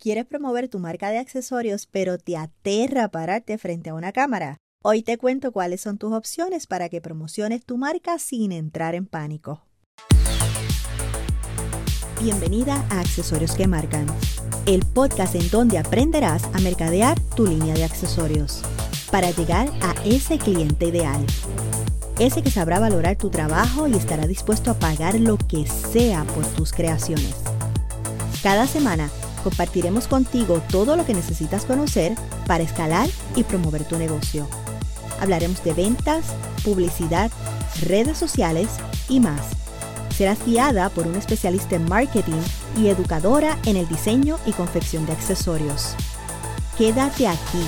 Quieres promover tu marca de accesorios, pero te aterra pararte frente a una cámara. Hoy te cuento cuáles son tus opciones para que promociones tu marca sin entrar en pánico. Bienvenida a Accesorios que Marcan, el podcast en donde aprenderás a mercadear tu línea de accesorios para llegar a ese cliente ideal. Ese que sabrá valorar tu trabajo y estará dispuesto a pagar lo que sea por tus creaciones. Cada semana compartiremos contigo todo lo que necesitas conocer para escalar y promover tu negocio. Hablaremos de ventas, publicidad, redes sociales y más. Serás guiada por un especialista en marketing y educadora en el diseño y confección de accesorios. Quédate aquí,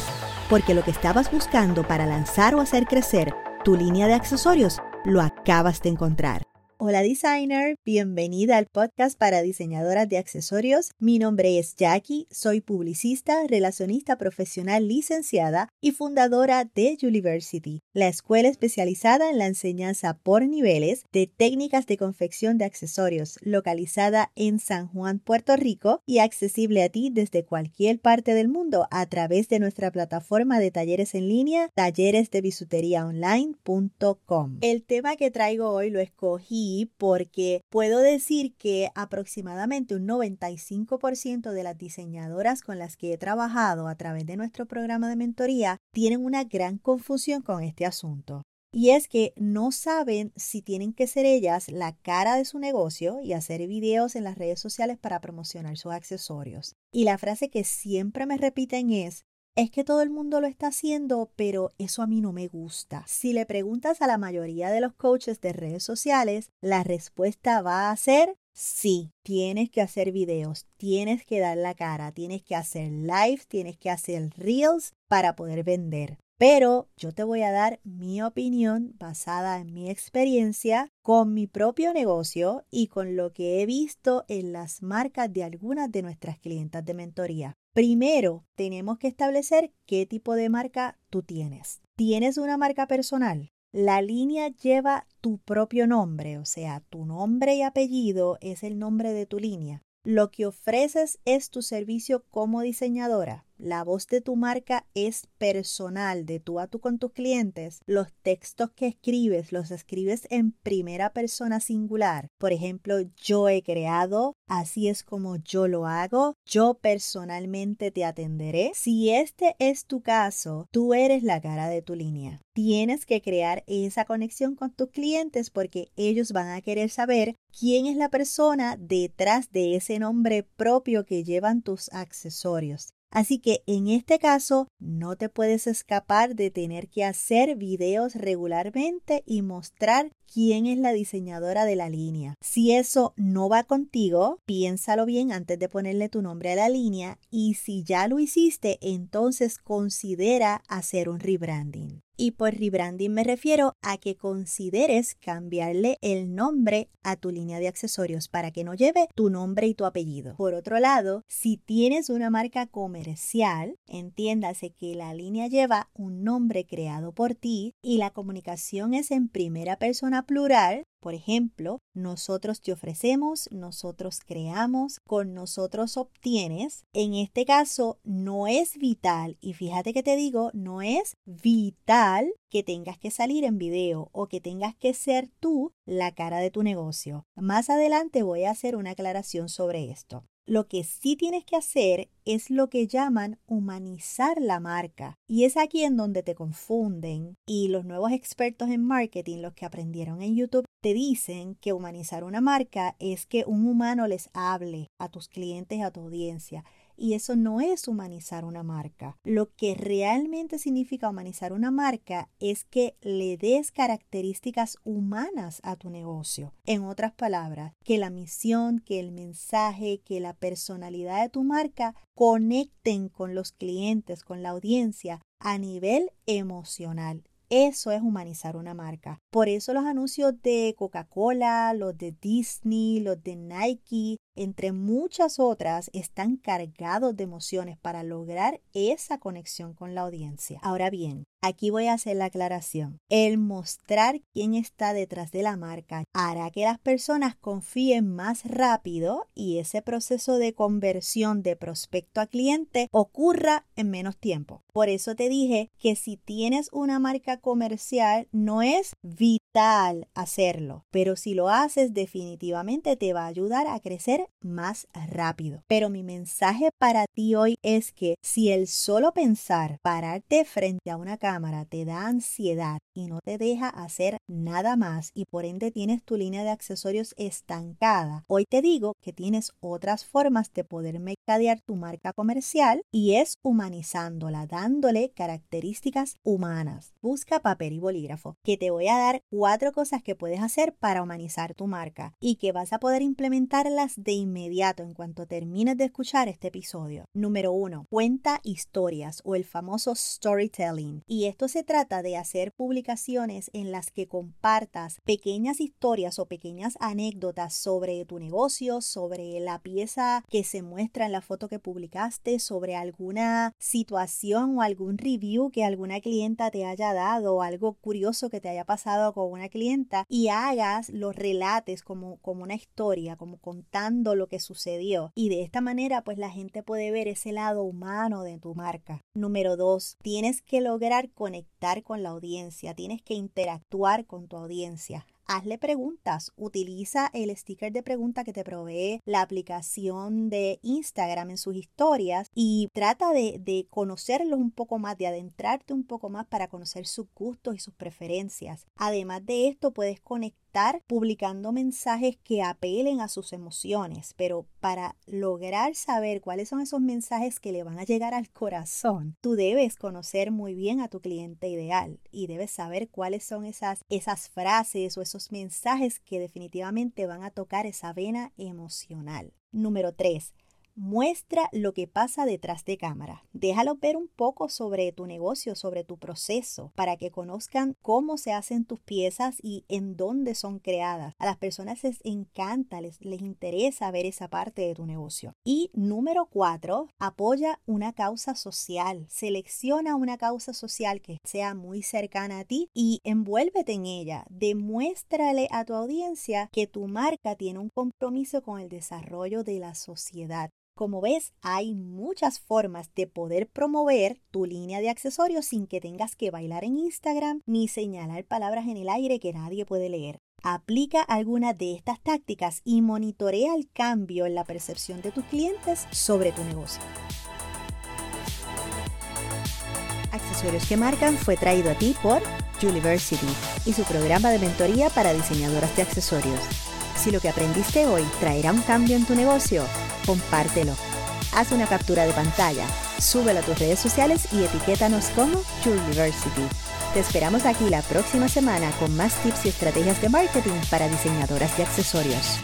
porque lo que estabas buscando para lanzar o hacer crecer tu línea de accesorios lo acabas de encontrar. Hola designer, bienvenida al podcast para diseñadoras de accesorios. Mi nombre es Jackie, soy publicista, relacionista profesional licenciada y fundadora de University, la escuela especializada en la enseñanza por niveles de técnicas de confección de accesorios, localizada en San Juan, Puerto Rico y accesible a ti desde cualquier parte del mundo a través de nuestra plataforma de talleres en línea talleresdebisuteriaonline.com. El tema que traigo hoy lo escogí porque puedo decir que aproximadamente un 95% de las diseñadoras con las que he trabajado a través de nuestro programa de mentoría tienen una gran confusión con este asunto. Y es que no saben si tienen que ser ellas la cara de su negocio y hacer videos en las redes sociales para promocionar sus accesorios. Y la frase que siempre me repiten es, es que todo el mundo lo está haciendo, pero eso a mí no me gusta. Si le preguntas a la mayoría de los coaches de redes sociales, la respuesta va a ser sí. Tienes que hacer videos, tienes que dar la cara, tienes que hacer live, tienes que hacer reels para poder vender. Pero yo te voy a dar mi opinión basada en mi experiencia con mi propio negocio y con lo que he visto en las marcas de algunas de nuestras clientas de mentoría. Primero, tenemos que establecer qué tipo de marca tú tienes. ¿Tienes una marca personal? La línea lleva tu propio nombre, o sea, tu nombre y apellido es el nombre de tu línea. Lo que ofreces es tu servicio como diseñadora. La voz de tu marca es personal, de tú a tú con tus clientes. Los textos que escribes los escribes en primera persona singular. Por ejemplo, yo he creado, así es como yo lo hago, yo personalmente te atenderé. Si este es tu caso, tú eres la cara de tu línea. Tienes que crear esa conexión con tus clientes porque ellos van a querer saber quién es la persona detrás de ese nombre propio que llevan tus accesorios. Así que en este caso no te puedes escapar de tener que hacer videos regularmente y mostrar quién es la diseñadora de la línea. Si eso no va contigo, piénsalo bien antes de ponerle tu nombre a la línea y si ya lo hiciste, entonces considera hacer un rebranding. Y por rebranding me refiero a que consideres cambiarle el nombre a tu línea de accesorios para que no lleve tu nombre y tu apellido. Por otro lado, si tienes una marca comercial, entiéndase que la línea lleva un nombre creado por ti y la comunicación es en primera persona plural, por ejemplo, nosotros te ofrecemos, nosotros creamos, con nosotros obtienes. En este caso, no es vital, y fíjate que te digo, no es vital que tengas que salir en video o que tengas que ser tú la cara de tu negocio. Más adelante voy a hacer una aclaración sobre esto. Lo que sí tienes que hacer es lo que llaman humanizar la marca. Y es aquí en donde te confunden. Y los nuevos expertos en marketing, los que aprendieron en YouTube, te dicen que humanizar una marca es que un humano les hable a tus clientes, a tu audiencia y eso no es humanizar una marca. Lo que realmente significa humanizar una marca es que le des características humanas a tu negocio. En otras palabras, que la misión, que el mensaje, que la personalidad de tu marca conecten con los clientes, con la audiencia a nivel emocional. Eso es humanizar una marca. Por eso los anuncios de Coca-Cola, los de Disney, los de Nike, entre muchas otras, están cargados de emociones para lograr esa conexión con la audiencia. Ahora bien, Aquí voy a hacer la aclaración. El mostrar quién está detrás de la marca hará que las personas confíen más rápido y ese proceso de conversión de prospecto a cliente ocurra en menos tiempo. Por eso te dije que si tienes una marca comercial no es vital hacerlo, pero si lo haces definitivamente te va a ayudar a crecer más rápido. Pero mi mensaje para ti hoy es que si el solo pensar pararte frente a una cámara te da ansiedad y no te deja hacer nada más y por ende tienes tu línea de accesorios estancada, hoy te digo que tienes otras formas de poder mercadear tu marca comercial y es humanizándola, dándole características humanas. Busca papel y bolígrafo, que te voy a dar cuatro cosas que puedes hacer para humanizar tu marca y que vas a poder implementarlas de inmediato en cuanto termines de escuchar este episodio. Número uno, cuenta historias o el famoso storytelling. Y esto se trata de hacer publicaciones en las que compartas pequeñas historias o pequeñas anécdotas sobre tu negocio, sobre la pieza que se muestra en la foto que publicaste, sobre alguna situación o algún review que alguna clienta te haya dado o algo curioso que te haya pasado con una clienta y hagas los relates como, como una historia, como contando lo que sucedió. Y de esta manera pues la gente puede ver ese lado humano de tu marca. Número dos, tienes que lograr conectar con la audiencia, tienes que interactuar con tu audiencia hazle preguntas. Utiliza el sticker de pregunta que te provee la aplicación de Instagram en sus historias y trata de, de conocerlos un poco más, de adentrarte un poco más para conocer sus gustos y sus preferencias. Además de esto, puedes conectar publicando mensajes que apelen a sus emociones, pero para lograr saber cuáles son esos mensajes que le van a llegar al corazón, tú debes conocer muy bien a tu cliente ideal y debes saber cuáles son esas, esas frases o mensajes que definitivamente van a tocar esa vena emocional. Número 3. Muestra lo que pasa detrás de cámara. Déjalo ver un poco sobre tu negocio, sobre tu proceso, para que conozcan cómo se hacen tus piezas y en dónde son creadas. A las personas les encanta, les, les interesa ver esa parte de tu negocio. Y número cuatro, apoya una causa social. Selecciona una causa social que sea muy cercana a ti y envuélvete en ella. Demuéstrale a tu audiencia que tu marca tiene un compromiso con el desarrollo de la sociedad. Como ves, hay muchas formas de poder promover tu línea de accesorios sin que tengas que bailar en Instagram ni señalar palabras en el aire que nadie puede leer. Aplica alguna de estas tácticas y monitorea el cambio en la percepción de tus clientes sobre tu negocio. Accesorios que marcan fue traído a ti por University y su programa de mentoría para diseñadoras de accesorios. Si lo que aprendiste hoy traerá un cambio en tu negocio, compártelo. Haz una captura de pantalla, súbelo a tus redes sociales y etiquétanos como University. Te esperamos aquí la próxima semana con más tips y estrategias de marketing para diseñadoras de accesorios.